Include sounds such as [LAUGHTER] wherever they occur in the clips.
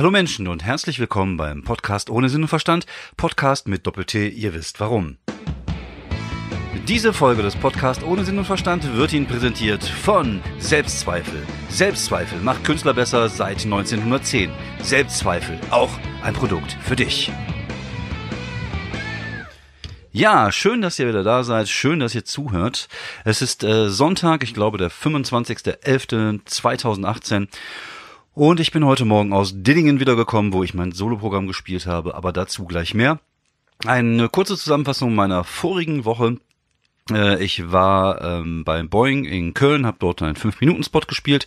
Hallo Menschen und herzlich willkommen beim Podcast ohne Sinn und Verstand, Podcast mit Doppel-T, ihr wisst warum. Diese Folge des Podcasts ohne Sinn und Verstand wird Ihnen präsentiert von Selbstzweifel. Selbstzweifel macht Künstler besser seit 1910. Selbstzweifel, auch ein Produkt für dich. Ja, schön, dass ihr wieder da seid. Schön, dass ihr zuhört. Es ist äh, Sonntag, ich glaube der 25.11.2018. Und ich bin heute Morgen aus Dillingen wiedergekommen, wo ich mein Soloprogramm gespielt habe, aber dazu gleich mehr. Eine kurze Zusammenfassung meiner vorigen Woche. Äh, ich war ähm, beim Boeing in Köln, habe dort einen 5-Minuten-Spot gespielt,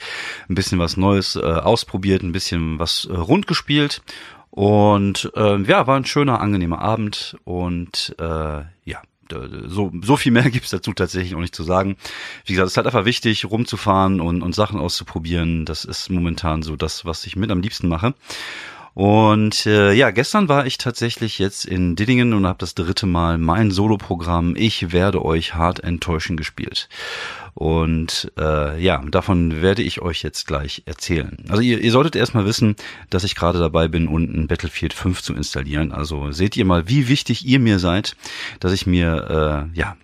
ein bisschen was Neues äh, ausprobiert, ein bisschen was äh, rund gespielt und äh, ja, war ein schöner, angenehmer Abend und äh, ja, so, so viel mehr [LAUGHS] gibt's dazu tatsächlich auch nicht zu sagen. Wie gesagt, es ist halt einfach wichtig, rumzufahren und, und Sachen auszuprobieren. Das ist momentan so das, was ich mit am liebsten mache. Und äh, ja, gestern war ich tatsächlich jetzt in Dillingen und habe das dritte Mal mein Soloprogramm Ich werde euch hart enttäuschen gespielt. Und äh, ja, davon werde ich euch jetzt gleich erzählen. Also ihr, ihr solltet erstmal wissen, dass ich gerade dabei bin, unten Battlefield 5 zu installieren. Also seht ihr mal, wie wichtig ihr mir seid, dass ich mir äh, ja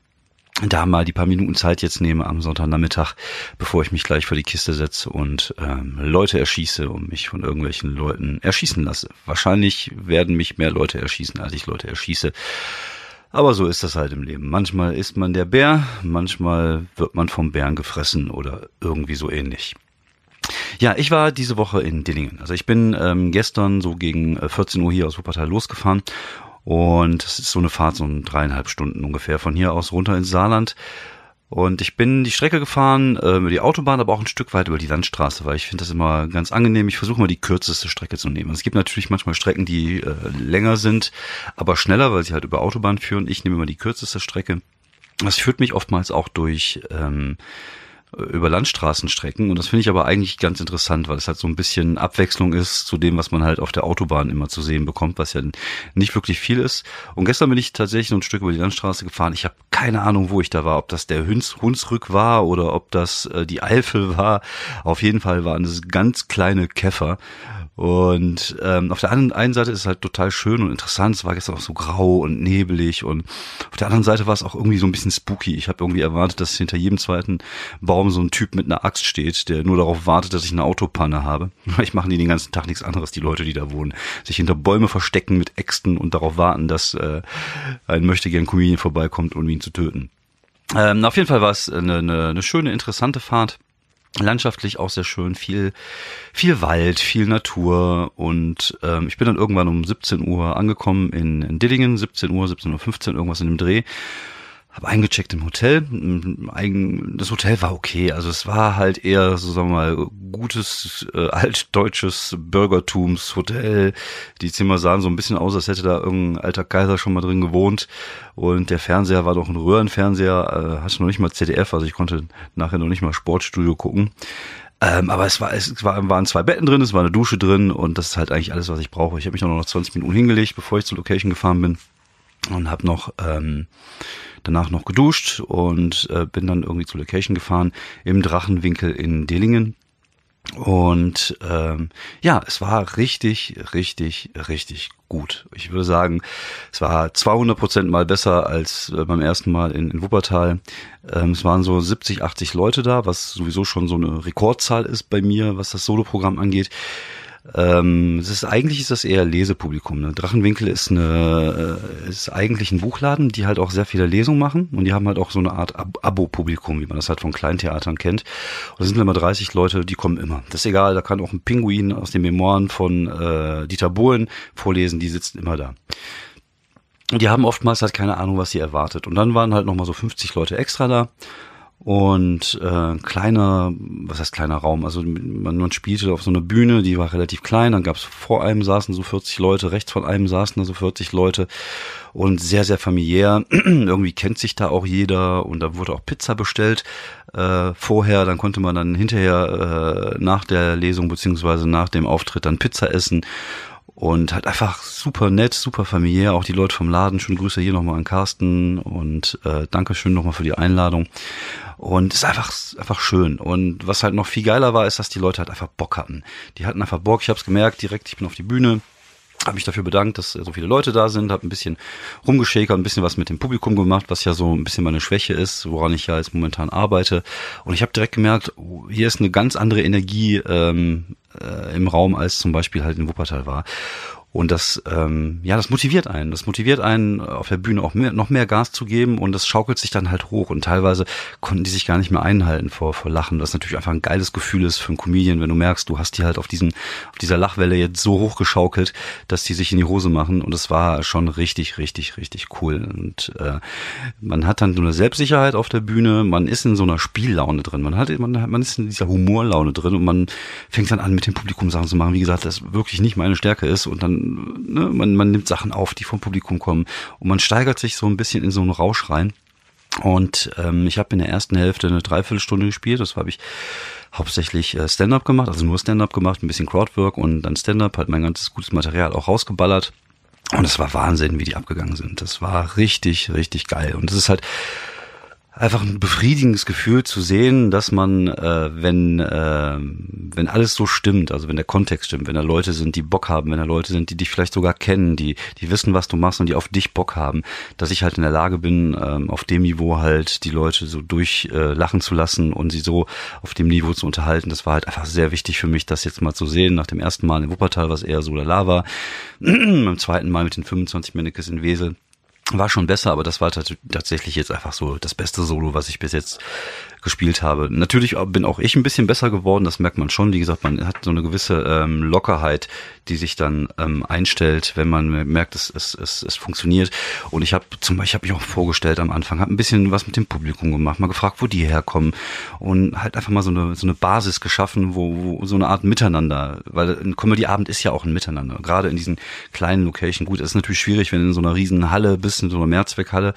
da mal die paar Minuten Zeit jetzt nehme am Sonntagnachmittag, bevor ich mich gleich vor die Kiste setze und ähm, Leute erschieße und mich von irgendwelchen Leuten erschießen lasse. Wahrscheinlich werden mich mehr Leute erschießen, als ich Leute erschieße. Aber so ist das halt im Leben. Manchmal ist man der Bär, manchmal wird man vom Bären gefressen oder irgendwie so ähnlich. Ja, ich war diese Woche in Dillingen. Also ich bin ähm, gestern so gegen 14 äh, Uhr hier aus Wuppertal losgefahren und es ist so eine Fahrt, so ein dreieinhalb Stunden ungefähr von hier aus runter ins Saarland. Und ich bin die Strecke gefahren, äh, über die Autobahn, aber auch ein Stück weit über die Landstraße, weil ich finde das immer ganz angenehm. Ich versuche mal die kürzeste Strecke zu nehmen. Es gibt natürlich manchmal Strecken, die äh, länger sind, aber schneller, weil sie halt über Autobahn führen. Ich nehme immer die kürzeste Strecke. Das führt mich oftmals auch durch ähm, über Landstraßenstrecken. Und das finde ich aber eigentlich ganz interessant, weil es halt so ein bisschen Abwechslung ist zu dem, was man halt auf der Autobahn immer zu sehen bekommt, was ja nicht wirklich viel ist. Und gestern bin ich tatsächlich ein Stück über die Landstraße gefahren. Ich habe keine Ahnung, wo ich da war, ob das der Huns, Hunsrück war oder ob das äh, die Eifel war. Auf jeden Fall waren es ganz kleine Käfer. Und ähm, auf der einen Seite ist es halt total schön und interessant. Es war gestern auch so grau und nebelig und auf der anderen Seite war es auch irgendwie so ein bisschen spooky. Ich habe irgendwie erwartet, dass hinter jedem zweiten Baum so ein Typ mit einer Axt steht, der nur darauf wartet, dass ich eine Autopanne habe. [LAUGHS] Vielleicht machen die den ganzen Tag nichts anderes, die Leute, die da wohnen. Sich hinter Bäume verstecken mit Äxten und darauf warten, dass äh, ein möchtegern Comedian vorbeikommt, um ihn zu töten. Ähm, auf jeden Fall war es eine, eine, eine schöne, interessante Fahrt landschaftlich auch sehr schön, viel, viel Wald, viel Natur. Und ähm, ich bin dann irgendwann um 17 Uhr angekommen in, in Dillingen, 17 Uhr, 17.15 Uhr, irgendwas in dem Dreh habe eingecheckt im Hotel. Das Hotel war okay. Also es war halt eher, so sagen wir mal, gutes, äh, altdeutsches Bürgertumshotel. Die Zimmer sahen so ein bisschen aus, als hätte da irgendein alter Kaiser schon mal drin gewohnt. Und der Fernseher war doch ein Röhrenfernseher, äh, hatte noch nicht mal ZDF, also ich konnte nachher noch nicht mal Sportstudio gucken. Ähm, aber es war, es war, waren zwei Betten drin, es war eine Dusche drin und das ist halt eigentlich alles, was ich brauche. Ich habe mich noch 20 Minuten hingelegt, bevor ich zur Location gefahren bin und habe noch ähm, danach noch geduscht und äh, bin dann irgendwie zur Location gefahren im Drachenwinkel in Dillingen. Und ähm, ja, es war richtig, richtig, richtig gut. Ich würde sagen, es war 200 Prozent mal besser als äh, beim ersten Mal in, in Wuppertal. Ähm, es waren so 70, 80 Leute da, was sowieso schon so eine Rekordzahl ist bei mir, was das Soloprogramm angeht. Ähm, es ist eigentlich ist das eher Lesepublikum. Ne? Drachenwinkel ist eine äh, ist eigentlich ein Buchladen, die halt auch sehr viele Lesungen machen und die haben halt auch so eine Art Ab Abo-Publikum, wie man das halt von Kleintheatern kennt. Und da sind immer 30 Leute, die kommen immer. Das ist egal, da kann auch ein Pinguin aus den Memoiren von äh, Dieter Bohlen vorlesen, die sitzen immer da. Und die haben oftmals halt keine Ahnung, was sie erwartet. Und dann waren halt nochmal so 50 Leute extra da und äh, kleiner, was heißt kleiner Raum, also man, man spielte auf so einer Bühne, die war relativ klein, dann gab es vor einem saßen so 40 Leute, rechts von einem saßen da so 40 Leute. Und sehr, sehr familiär. [CLEARS THROAT] Irgendwie kennt sich da auch jeder. Und da wurde auch Pizza bestellt äh, vorher, dann konnte man dann hinterher äh, nach der Lesung beziehungsweise nach dem Auftritt dann Pizza essen und halt einfach super nett, super familiär. Auch die Leute vom Laden, schöne Grüße hier nochmal an Carsten und äh, Dankeschön nochmal für die Einladung. Und ist einfach, einfach schön. Und was halt noch viel geiler war, ist, dass die Leute halt einfach Bock hatten. Die hatten einfach Bock. Ich habe es gemerkt, direkt, ich bin auf die Bühne, habe mich dafür bedankt, dass so viele Leute da sind, habe ein bisschen rumgeschäkert, ein bisschen was mit dem Publikum gemacht, was ja so ein bisschen meine Schwäche ist, woran ich ja jetzt momentan arbeite. Und ich habe direkt gemerkt, hier ist eine ganz andere Energie ähm, äh, im Raum, als zum Beispiel halt in Wuppertal war. Und das, ähm, ja, das motiviert einen. Das motiviert einen, auf der Bühne auch mehr, noch mehr Gas zu geben und das schaukelt sich dann halt hoch. Und teilweise konnten die sich gar nicht mehr einhalten vor, vor Lachen. Das natürlich einfach ein geiles Gefühl ist für einen Comedian, wenn du merkst, du hast die halt auf diesen, auf dieser Lachwelle jetzt so hochgeschaukelt, dass die sich in die Hose machen. Und es war schon richtig, richtig, richtig cool. Und äh, man hat dann so eine Selbstsicherheit auf der Bühne, man ist in so einer Spiellaune drin. Man hat, man, man ist in dieser Humorlaune drin und man fängt dann an, mit dem Publikum Sachen zu machen. Wie gesagt, das wirklich nicht meine Stärke ist. Und dann ne, man, man nimmt Sachen auf, die vom Publikum kommen und man steigert sich so ein bisschen in so einen Rausch rein. Und ähm, ich habe in der ersten Hälfte eine Dreiviertelstunde gespielt. Das habe ich hauptsächlich äh, Stand-up gemacht, also nur Stand-up gemacht, ein bisschen Crowdwork und dann Stand-up, halt mein ganzes gutes Material auch rausgeballert. Und es war Wahnsinn, wie die abgegangen sind. Das war richtig, richtig geil. Und es ist halt einfach ein befriedigendes Gefühl zu sehen, dass man, äh, wenn, äh, wenn alles so stimmt, also wenn der Kontext stimmt, wenn da Leute sind, die Bock haben, wenn da Leute sind, die dich vielleicht sogar kennen, die, die wissen, was du machst und die auf dich Bock haben, dass ich halt in der Lage bin, ähm, auf dem Niveau halt die Leute so durchlachen äh, zu lassen und sie so auf dem Niveau zu unterhalten. Das war halt einfach sehr wichtig für mich, das jetzt mal zu sehen. Nach dem ersten Mal in Wuppertal, was eher so lala war, [CLEARS THROAT] beim zweiten Mal mit den 25 Männekes in Wesel war schon besser, aber das war tatsächlich jetzt einfach so das beste Solo, was ich bis jetzt gespielt habe. Natürlich bin auch ich ein bisschen besser geworden, das merkt man schon. Wie gesagt, man hat so eine gewisse ähm, Lockerheit, die sich dann ähm, einstellt, wenn man merkt, es, es, es, es funktioniert. Und ich habe zum Beispiel, ich habe mich auch vorgestellt am Anfang, habe ein bisschen was mit dem Publikum gemacht, mal gefragt, wo die herkommen und halt einfach mal so eine, so eine Basis geschaffen, wo, wo so eine Art Miteinander, weil ein Comedy-Abend ist ja auch ein Miteinander, gerade in diesen kleinen Location. Gut, es ist natürlich schwierig, wenn du in so einer riesen Halle bist, in so einer Mehrzweckhalle,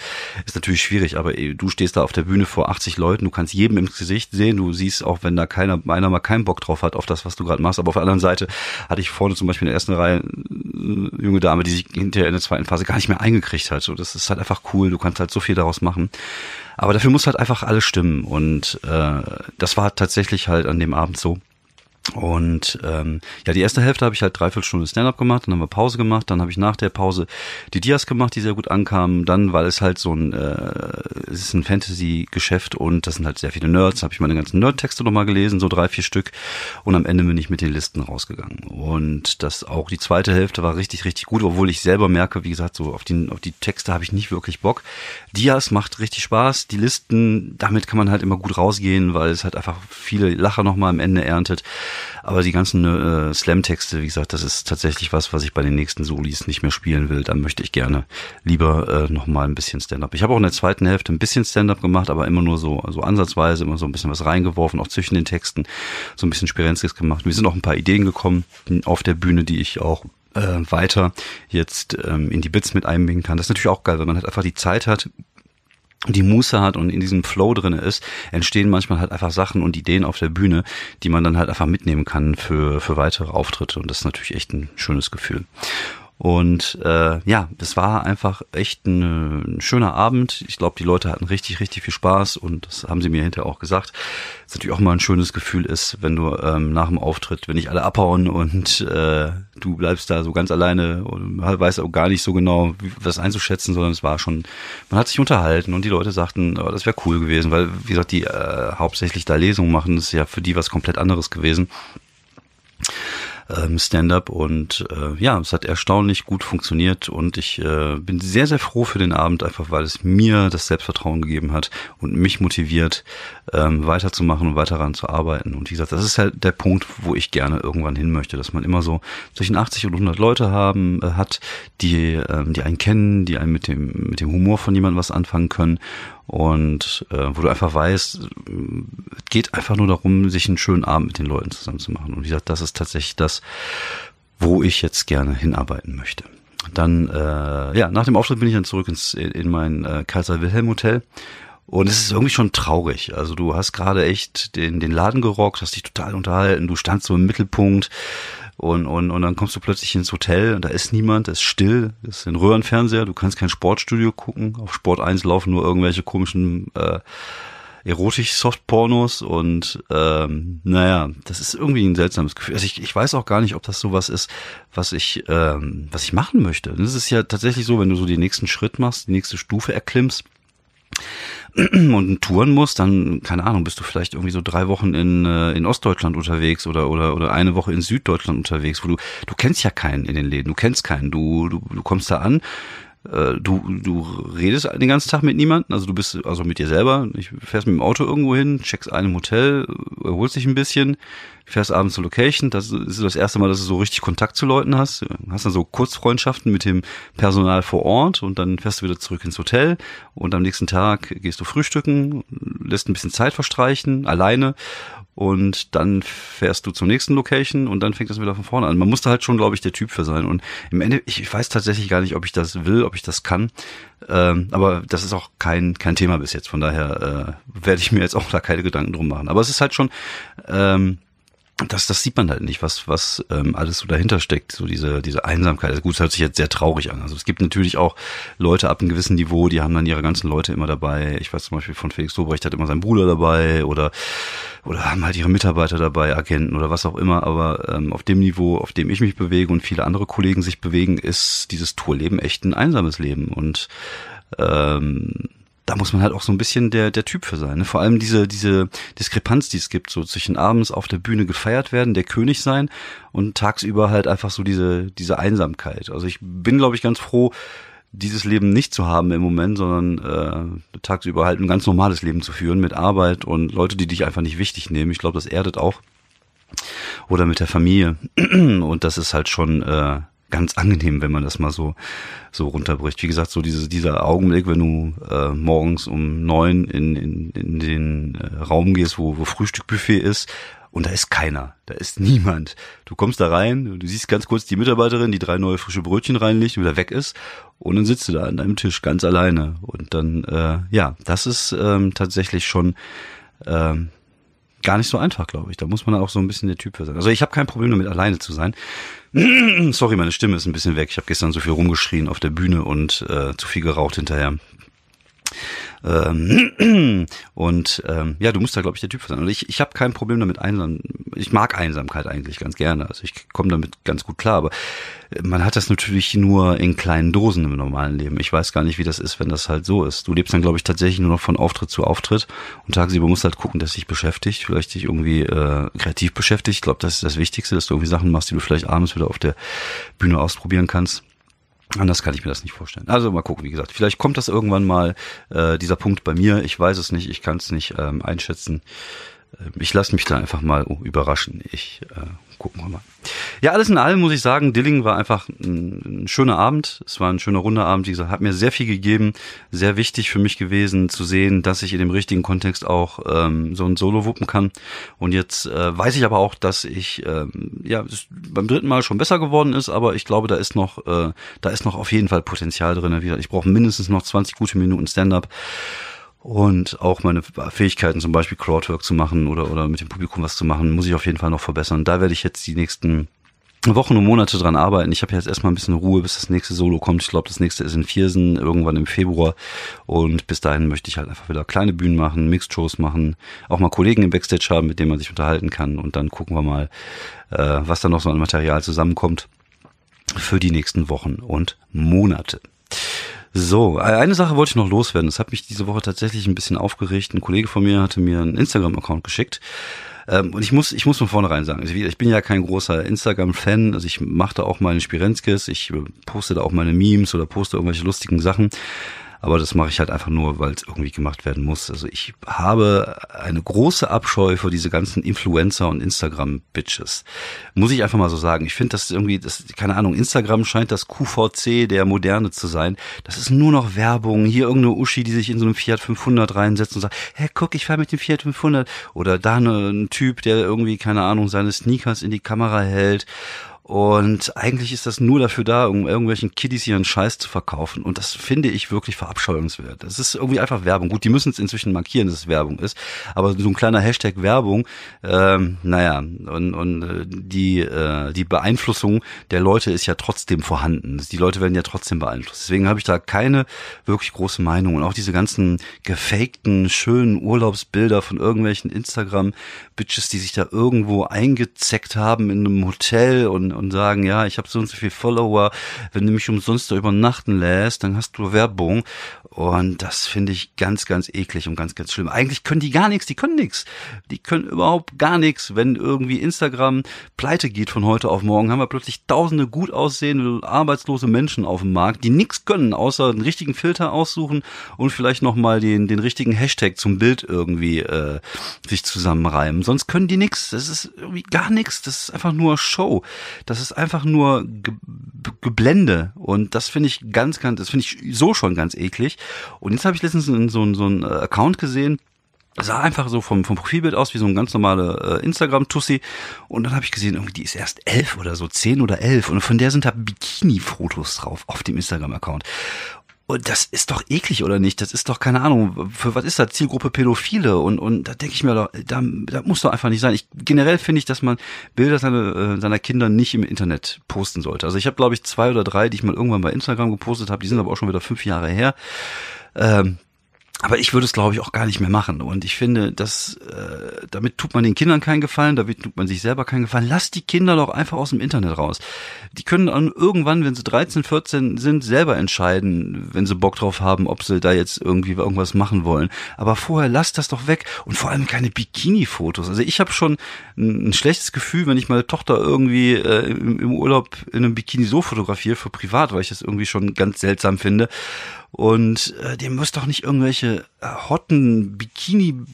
ist natürlich schwierig, aber ey, du stehst da auf der Bühne vor 80 Leuten, du kannst kannst jedem ins Gesicht sehen. Du siehst auch, wenn da keiner, einer mal keinen Bock drauf hat auf das, was du gerade machst. Aber auf der anderen Seite hatte ich vorne zum Beispiel in der ersten Reihe eine junge Dame, die sich hinterher in der zweiten Phase gar nicht mehr eingekriegt hat. So, das ist halt einfach cool. Du kannst halt so viel daraus machen. Aber dafür muss halt einfach alles stimmen. Und äh, das war tatsächlich halt an dem Abend so. Und ähm, ja, die erste Hälfte habe ich halt dreiviertel Stunde Stand-up gemacht, dann haben wir Pause gemacht, dann habe ich nach der Pause die Dias gemacht, die sehr gut ankamen. Dann, weil es halt so ein, äh, es ist ein Fantasy-Geschäft und das sind halt sehr viele Nerds, habe ich meine ganzen Nerd-Texte nochmal gelesen, so drei, vier Stück. Und am Ende bin ich mit den Listen rausgegangen. Und das auch die zweite Hälfte war richtig, richtig gut, obwohl ich selber merke, wie gesagt, so auf die, auf die Texte habe ich nicht wirklich Bock. Dias macht richtig Spaß, die Listen, damit kann man halt immer gut rausgehen, weil es halt einfach viele Lacher nochmal am Ende erntet. Aber die ganzen äh, Slam-Texte, wie gesagt, das ist tatsächlich was, was ich bei den nächsten Solis nicht mehr spielen will. Dann möchte ich gerne lieber äh, nochmal ein bisschen Stand-up. Ich habe auch in der zweiten Hälfte ein bisschen Stand-up gemacht, aber immer nur so, so ansatzweise, immer so ein bisschen was reingeworfen, auch zwischen den Texten, so ein bisschen Spirenzkes gemacht. Mir sind auch ein paar Ideen gekommen auf der Bühne, die ich auch äh, weiter jetzt ähm, in die Bits mit einbinden kann. Das ist natürlich auch geil, wenn man halt einfach die Zeit hat, die Muße hat und in diesem Flow drinne ist, entstehen manchmal halt einfach Sachen und Ideen auf der Bühne, die man dann halt einfach mitnehmen kann für, für weitere Auftritte. Und das ist natürlich echt ein schönes Gefühl. Und äh, ja, das war einfach echt ein, ein schöner Abend. Ich glaube, die Leute hatten richtig, richtig viel Spaß und das haben sie mir hinterher auch gesagt. Was natürlich auch mal ein schönes Gefühl ist, wenn du ähm, nach dem Auftritt, wenn nicht alle abhauen und äh, du bleibst da so ganz alleine und weißt auch gar nicht so genau, wie, was einzuschätzen, sondern es war schon, man hat sich unterhalten und die Leute sagten, oh, das wäre cool gewesen, weil, wie gesagt, die äh, hauptsächlich da Lesungen machen, das ist ja für die was komplett anderes gewesen ähm, Stand-up und äh, ja, es hat erstaunlich gut funktioniert und ich äh, bin sehr, sehr froh für den Abend, einfach weil es mir das Selbstvertrauen gegeben hat und mich motiviert, ähm, weiterzumachen und weiter daran zu arbeiten. Und wie gesagt, das ist halt der Punkt, wo ich gerne irgendwann hin möchte, dass man immer so zwischen 80 und 100 Leute haben äh, hat, die, ähm, die einen kennen, die einen mit dem, mit dem Humor von jemandem was anfangen können und äh, wo du einfach weißt, es geht einfach nur darum, sich einen schönen Abend mit den Leuten zusammen zu machen. Und wie gesagt, das ist tatsächlich das, wo ich jetzt gerne hinarbeiten möchte. Dann, äh, ja, nach dem Auftritt bin ich dann zurück ins, in mein äh, Kaiser Wilhelm Hotel. Und es ist irgendwie schon traurig. Also du hast gerade echt den, den Laden gerockt, hast dich total unterhalten, du standst so im Mittelpunkt Und, und, und dann kommst du plötzlich ins Hotel und da ist niemand, da ist still, das ist ein Röhrenfernseher, du kannst kein Sportstudio gucken. Auf Sport 1 laufen nur irgendwelche komischen äh, erotisch-Soft-Pornos und ähm, naja, das ist irgendwie ein seltsames Gefühl. Also ich, ich weiß auch gar nicht, ob das sowas ist, was ich, ähm, was ich machen möchte. Das ist ja tatsächlich so, wenn du so den nächsten Schritt machst, die nächste Stufe erklimmst, [CLEARS THROAT] und touren musst, dann, keine Ahnung, bist du vielleicht irgendwie so drei Wochen in, äh, in Ostdeutschland unterwegs oder, oder, oder eine Woche in Süddeutschland unterwegs, wo du, du kennst ja keinen in den Läden, du kennst keinen, du, du, du kommst da an, äh, du, du redest den ganzen Tag mit niemandem, also du bist also mit dir selber, ich fährst mit dem Auto irgendwo hin, checkst ein im Hotel, erholst dich ein bisschen, fährst abends zur Location, das ist das erste Mal, dass du so richtig Kontakt zu Leuten hast, hast dann so Kurzfreundschaften mit dem Personal vor Ort und dann fährst du wieder zurück ins Hotel und am nächsten Tag gehst du frühstücken, lässt ein bisschen Zeit verstreichen, alleine und dann fährst du zur nächsten Location und dann fängt das wieder von vorne an. Man musste halt schon, glaube ich, der Typ für sein. Und im Ende, ich weiß tatsächlich gar nicht, ob ich das will, ob ich das kann. Ähm, aber das ist auch kein kein Thema bis jetzt. Von daher äh, werde ich mir jetzt auch da keine Gedanken drum machen. Aber es ist halt schon ähm, das, das sieht man halt nicht, was, was ähm, alles so dahinter steckt, so diese, diese Einsamkeit. Also gut, es hört sich jetzt sehr traurig an. Also es gibt natürlich auch Leute ab einem gewissen Niveau, die haben dann ihre ganzen Leute immer dabei. Ich weiß zum Beispiel von Felix Lobrecht hat immer seinen Bruder dabei oder, oder haben halt ihre Mitarbeiter dabei, Agenten oder was auch immer. Aber ähm, auf dem Niveau, auf dem ich mich bewege und viele andere Kollegen sich bewegen, ist dieses Tourleben echt ein einsames Leben. Und ähm, da muss man halt auch so ein bisschen der, der Typ für sein. Ne? Vor allem diese, diese Diskrepanz, die es gibt, so zwischen abends auf der Bühne gefeiert werden, der König sein und tagsüber halt einfach so diese, diese Einsamkeit. Also ich bin, glaube ich, ganz froh, dieses Leben nicht zu haben im Moment, sondern äh, tagsüber halt ein ganz normales Leben zu führen mit Arbeit und Leute, die dich einfach nicht wichtig nehmen. Ich glaube, das erdet auch. Oder mit der Familie. [CLEARS THROAT] Und das ist halt schon äh, ganz angenehm, wenn man das mal so so runterbricht. Wie gesagt, so diese, dieser Augenblick, wenn du äh, morgens um neun in, in, in den äh, Raum gehst, wo, wo Frühstückbuffet ist und da ist keiner, da ist niemand. Du kommst da rein, du siehst ganz kurz die Mitarbeiterin, die drei neue frische Brötchen reinlegt und wieder weg ist und dann sitzt du da an deinem Tisch ganz alleine und dann, äh, ja, das ist ähm, tatsächlich schon ähm, gar nicht so einfach, glaube ich. Da muss man auch so ein bisschen der Typ für sein. Also ich habe kein Problem damit, alleine zu sein. [CLEARS THROAT] Sorry, meine Stimme ist ein bisschen weg. Ich habe gestern so viel rumgeschrien auf der Bühne und äh, zu viel geraucht hinterher. Ähm, [CLEARS THROAT] und ähm, ja, du musst da, glaube ich, der Typ sein. Und ich, ich habe kein Problem damit einsam. Ich mag Einsamkeit eigentlich ganz gerne. Also ich komme damit ganz gut klar. Aber man hat das natürlich nur in kleinen Dosen im normalen Leben. Ich weiß gar nicht, wie das ist, wenn das halt so ist. Du lebst dann, glaube ich, tatsächlich nur noch von Auftritt zu Auftritt. Und tagsüber musst halt gucken, dass dich beschäftigt, vielleicht dich irgendwie äh, kreativ beschäftigt. Ich glaube, das ist das Wichtigste, dass du irgendwie Sachen machst, die du vielleicht abends wieder auf der Bühne ausprobieren kannst. Anders kann ich mir das nicht vorstellen. Also mal gucken, wie gesagt. Vielleicht kommt das irgendwann mal, äh, dieser Punkt bei mir. Ich weiß es nicht, ich kann es nicht ähm, einschätzen. Ähm, ich lasse mich da einfach mal überraschen. Ich äh, gucken wir mal. Ja, alles in allem muss ich sagen, Dilling war einfach ein, ein, schöner Abend. Es war ein schöner runder Abend. Wie gesagt, hat mir sehr viel gegeben. Sehr wichtig für mich gewesen zu sehen, dass ich in dem richtigen Kontext auch ähm, so ein Solo wuppen kann. Und jetzt äh, weiß ich aber auch, dass ich ähm, ja beim dritten Mal schon besser geworden ist. Aber ich glaube, da ist noch äh, da ist noch auf jeden Fall Potenzial drin. Ich brauche mindestens noch 20 gute Minuten Stand-up und auch meine Fähigkeiten, zum Beispiel Crowdwork zu machen oder, oder mit dem Publikum was zu machen, muss ich auf jeden Fall noch verbessern. Da werde ich jetzt die nächsten Wochen und Monate dran arbeiten. Ich habe jetzt erstmal ein bisschen Ruhe, bis das nächste Solo kommt. Ich glaube, das nächste ist in Viersen, irgendwann im Februar. Und bis dahin möchte ich halt einfach wieder kleine Bühnen machen, Mixed-Shows machen, auch mal Kollegen im Backstage haben, mit denen man sich unterhalten kann. Und dann gucken wir mal, äh, was da noch so an Material zusammenkommt für die nächsten Wochen und Monate. So, äh, eine Sache wollte ich noch loswerden. Das hat mich diese Woche tatsächlich ein bisschen aufgeregt. Ein Kollege von mir hatte mir einen Instagram-Account geschickt. Ähm, und ich muss, ich muss von vornherein sagen, also ich bin ja kein großer Instagram-Fan, also ich mache da auch meine Spirenskis, ich äh, poste da auch meine Memes oder poste irgendwelche lustigen Sachen. Aber das mache ich halt einfach nur, weil es irgendwie gemacht werden muss. Also ich habe eine große Abscheu vor diese ganzen Influencer und Instagram-Bitches. Muss ich einfach mal so sagen. Ich finde das irgendwie, das, keine Ahnung, Instagram scheint das QVC der Moderne zu sein. Das ist nur noch Werbung. Hier irgendeine Uschi, die sich in so einem Fiat 500 reinsetzt und sagt, hey, guck, ich fahre mit dem Fiat 500. Oder da eine, ein Typ, der irgendwie, keine Ahnung, seine Sneakers in die Kamera hält Und eigentlich ist das nur dafür da, um irgendwelchen Kiddies ihren Scheiß zu verkaufen. Und das finde ich wirklich verabscheuungswert. Das ist irgendwie einfach Werbung. Gut, die müssen es inzwischen markieren, dass es Werbung ist. Aber so ein kleiner Hashtag Werbung, ähm, naja, und, und äh, die, äh, die Beeinflussung der Leute ist ja trotzdem vorhanden. Die Leute werden ja trotzdem beeinflusst. Deswegen habe ich da keine wirklich große Meinung. Und auch diese ganzen gefakten, schönen Urlaubsbilder von irgendwelchen Instagram-Bitches, die sich da irgendwo eingezeckt haben in einem Hotel und, und sagen, ja, ich habe so und so viel Follower, wenn du mich umsonst da übernachten lässt, dann hast du Werbung. Und das finde ich ganz, ganz eklig und ganz, ganz schlimm. Eigentlich können die gar nichts, die können nichts. Die können überhaupt gar nichts. Wenn irgendwie Instagram pleite geht von heute auf morgen, haben wir plötzlich tausende gut aussehende, arbeitslose Menschen auf dem Markt, die nichts können, außer einen richtigen Filter aussuchen und vielleicht nochmal den, den richtigen Hashtag zum Bild irgendwie äh, sich zusammenreimen. Sonst können die nichts. Das ist irgendwie gar nichts. Das ist einfach nur Show. Das ist einfach nur Ge Geblende. Und das finde ich ganz, ganz, das finde ich so schon ganz eklig. Und jetzt habe ich letztens so, so, so einen äh, Account gesehen, sah einfach so vom, vom Profilbild aus wie so ein ganz normale äh, Instagram-Tussi. Und dann habe ich gesehen, irgendwie die ist erst elf oder so, zehn oder elf. Und von der sind da Bikini-Fotos drauf auf dem Instagram-Account. Und das ist doch eklig, oder nicht? Das ist doch, keine Ahnung, für was ist das? Zielgruppe Pädophile. Und, und da denke ich mir, da, da muss doch einfach nicht sein. Ich, generell finde ich, dass man Bilder seiner, äh, seiner Kinder nicht im Internet posten sollte. Also ich habe, glaube ich, zwei oder drei, die ich mal irgendwann bei Instagram gepostet habe. Die sind aber auch schon wieder fünf Jahre her. Ähm, aber ich würde es, glaube ich, auch gar nicht mehr machen. Und ich finde, dass äh, damit tut man den Kindern keinen Gefallen, damit tut man sich selber keinen Gefallen. Lass die Kinder doch einfach aus dem Internet raus. Die können dann irgendwann, wenn sie 13, 14 sind, selber entscheiden, wenn sie Bock drauf haben, ob sie da jetzt irgendwie irgendwas machen wollen. Aber vorher lass das doch weg. Und vor allem keine Bikini-Fotos. Also ich habe schon ein, schlechtes Gefühl, wenn ich meine Tochter irgendwie äh, im, im Urlaub in einem Bikini so fotografiere für privat, weil ich das irgendwie schon ganz seltsam finde. Und äh, ihr müsst doch nicht irgendwelche äh, hotten Bikini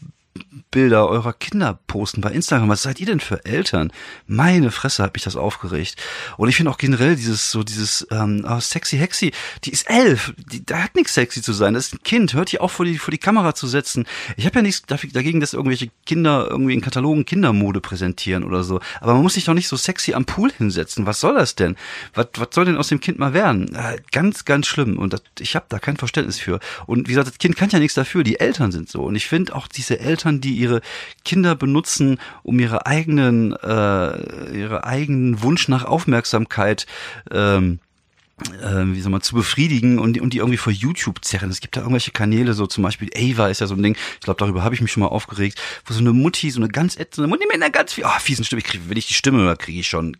Bilder eurer Kinder posten bei Instagram. Was seid ihr denn für Eltern? Meine Fresse hat mich das aufgeregt. Und ich finde auch generell dieses so dieses ähm, oh, sexy Hexy, die ist elf, die, da hat nichts sexy zu sein. Das ist ein Kind, hört die auch vor die vor die Kamera zu setzen. Ich habe ja nichts dagegen, dass irgendwelche Kinder irgendwie in Katalogen Kindermode präsentieren oder so. Aber man muss sich doch nicht so sexy am Pool hinsetzen. Was soll das denn? Was, was soll denn aus dem Kind mal werden? Äh, ganz, ganz schlimm. Und das, ich habe da kein Verständnis für. Und wie gesagt, das Kind kann ja nichts dafür. Die Eltern sind so. Und ich finde auch diese Eltern, die ihre Kinder benutzen, um ihre eigenen, äh, ihre eigenen Wunsch nach Aufmerksamkeit ähm, äh, wie soll man, zu befriedigen und, und die irgendwie vor YouTube zerren. Es gibt da irgendwelche Kanäle, so zum Beispiel Ava ist ja so ein Ding, ich glaube, darüber habe ich mich schon mal aufgeregt, wo so eine Mutti, so eine ganz ätzende Mutti mit einer ganz oh, fiesen Stimme, ich krieg, wenn ich die Stimme höre, kriege ich schon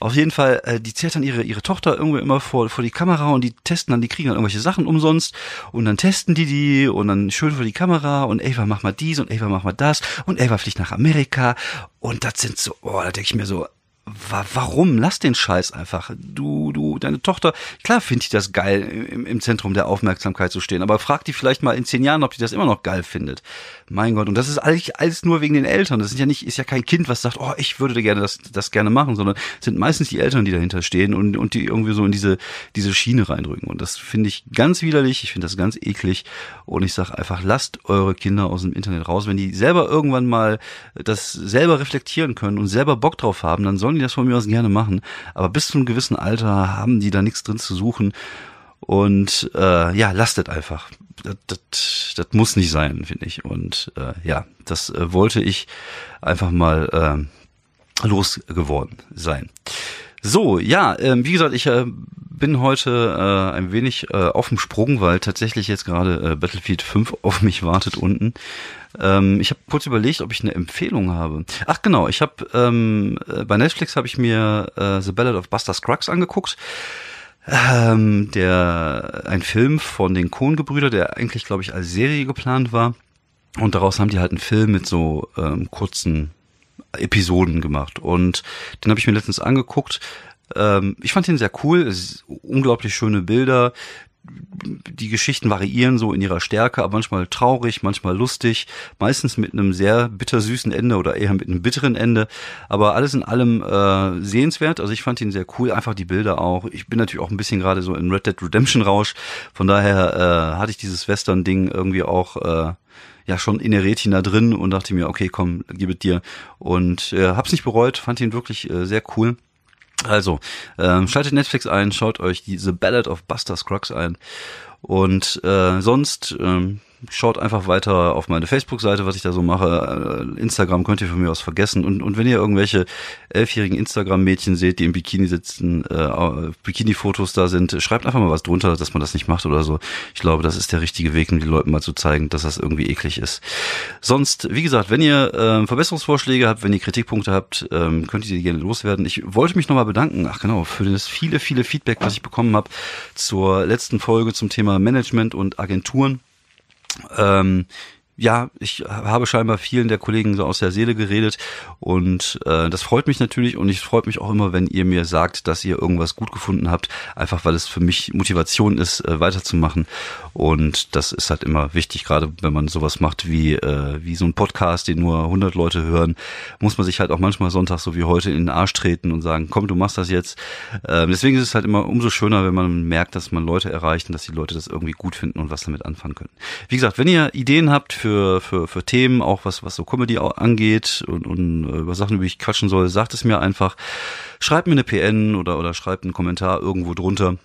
auf jeden Fall, äh, die zählt dann ihre, ihre Tochter irgendwo immer vor, vor die Kamera und die testen dann, die kriegen dann irgendwelche Sachen umsonst und dann testen die die und dann schön vor die Kamera und Ava mach mal dies und Ava mach mal das und Ava fliegt nach Amerika und das sind so, oh, da denke ich mir so, warum? Lass den Scheiß einfach. Du, du, deine Tochter, klar finde ich das geil, im, im Zentrum der Aufmerksamkeit zu stehen, aber frag die vielleicht mal in zehn Jahren, ob die das immer noch geil findet. Mein Gott, und das ist eigentlich alles nur wegen den Eltern. Das ist ja nicht, ist ja kein Kind, was sagt, oh, ich würde gerne das, das gerne machen, sondern sind meistens die Eltern, die dahinter stehen und, und die irgendwie so in diese, diese Schiene reindrücken. Und das finde ich ganz widerlich, ich finde das ganz eklig. Und ich sage einfach, lasst eure Kinder aus dem Internet raus. Wenn die selber irgendwann mal das selber reflektieren können und selber Bock drauf haben, dann sollen die das von mir aus gerne machen. Aber bis zu einem gewissen Alter haben die da nichts drin zu suchen. Und äh, ja, lastet einfach. Das, das, das muss nicht sein, finde ich. Und äh, ja, das äh, wollte ich einfach mal äh, losgeworden sein. So, ja, äh, wie gesagt, ich äh, bin heute äh, ein wenig äh, auf dem Sprung, weil tatsächlich jetzt gerade äh, Battlefield 5 [LAUGHS] auf mich wartet unten. Ähm, ich habe kurz überlegt, ob ich eine Empfehlung habe. Ach genau, ich habe ähm, äh, bei Netflix habe ich mir äh, The Ballad of Buster Scruggs angeguckt. Ähm, der ein Film von den Coen-Gebrüder, der eigentlich, glaube ich, als Serie geplant war. Und daraus haben die halt einen Film mit so ähm, kurzen Episoden gemacht. Und den habe ich mir letztens angeguckt. Ähm, ich fand den sehr cool. Unglaublich schöne Bilder die Geschichten variieren so in ihrer Stärke, aber manchmal traurig, manchmal lustig, meistens mit einem sehr bittersüßen Ende oder eher mit einem bitteren Ende, aber alles in allem äh, sehenswert. Also ich fand ihn sehr cool, einfach die Bilder auch. Ich bin natürlich auch ein bisschen gerade so in Red Dead Redemption Rausch, von daher äh, hatte ich dieses Western-Ding irgendwie auch äh, ja schon in der Retina drin und dachte mir, okay, komm, gib es dir. Und äh, hab's nicht bereut, fand ihn wirklich äh, sehr cool. Also, ähm, schaltet Netflix ein, schaut euch diese Ballad of Buster Scruggs ein. Und äh, sonst ähm, schaut einfach weiter auf meine Facebook-Seite, was ich da so mache. Äh, Instagram könnt ihr von mir aus vergessen. Und, und wenn ihr irgendwelche elfjährigen Instagram-Mädchen seht, die im Bikini sitzen, äh, Bikini-Fotos da sind, schreibt einfach mal was drunter, dass man das nicht macht oder so. Ich glaube, das ist der richtige Weg, um den Leuten mal zu zeigen, dass das irgendwie eklig ist. Sonst, wie gesagt, wenn ihr äh, Verbesserungsvorschläge habt, wenn ihr Kritikpunkte habt, ähm, könnt ihr die gerne loswerden. Ich wollte mich nochmal bedanken, ach genau, für das viele, viele Feedback, was ich bekommen habe zur letzten Folge zum Thema Management und Agenturen. Ähm, ja, ich habe scheinbar vielen der Kollegen so aus der Seele geredet und äh, das freut mich natürlich und ich freut mich auch immer, wenn ihr mir sagt, dass ihr irgendwas gut gefunden habt, einfach weil es für mich Motivation ist, äh, weiterzumachen und das ist halt immer wichtig, gerade wenn man sowas macht wie äh, wie so ein Podcast, den nur 100 Leute hören, muss man sich halt auch manchmal Sonntag so wie heute in den Arsch treten und sagen, komm, du machst das jetzt. Äh, deswegen ist es halt immer umso schöner, wenn man merkt, dass man Leute erreicht und dass die Leute das irgendwie gut finden und was damit anfangen können. Wie gesagt, wenn ihr Ideen habt für, für, für Themen, auch was, was so Comedy angeht und, und äh, über Sachen, über die ich quatschen soll, sagt es mir einfach. Schreibt mir eine PN oder, oder schreibt einen Kommentar irgendwo drunter.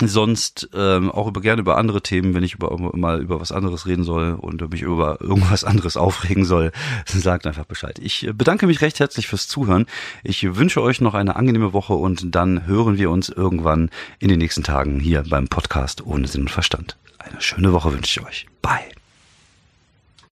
Sonst ähm, auch über gerne über andere Themen, wenn ich über, mal über was anderes reden soll und mich über irgendwas anderes [LAUGHS] aufregen soll, [LAUGHS] sagt einfach Bescheid. Ich bedanke mich recht herzlich fürs Zuhören. Ich wünsche euch noch eine angenehme Woche und dann hören wir uns irgendwann in den nächsten Tagen hier beim Podcast ohne Sinn und Verstand. Eine schöne Woche wünsche ich euch. Bye.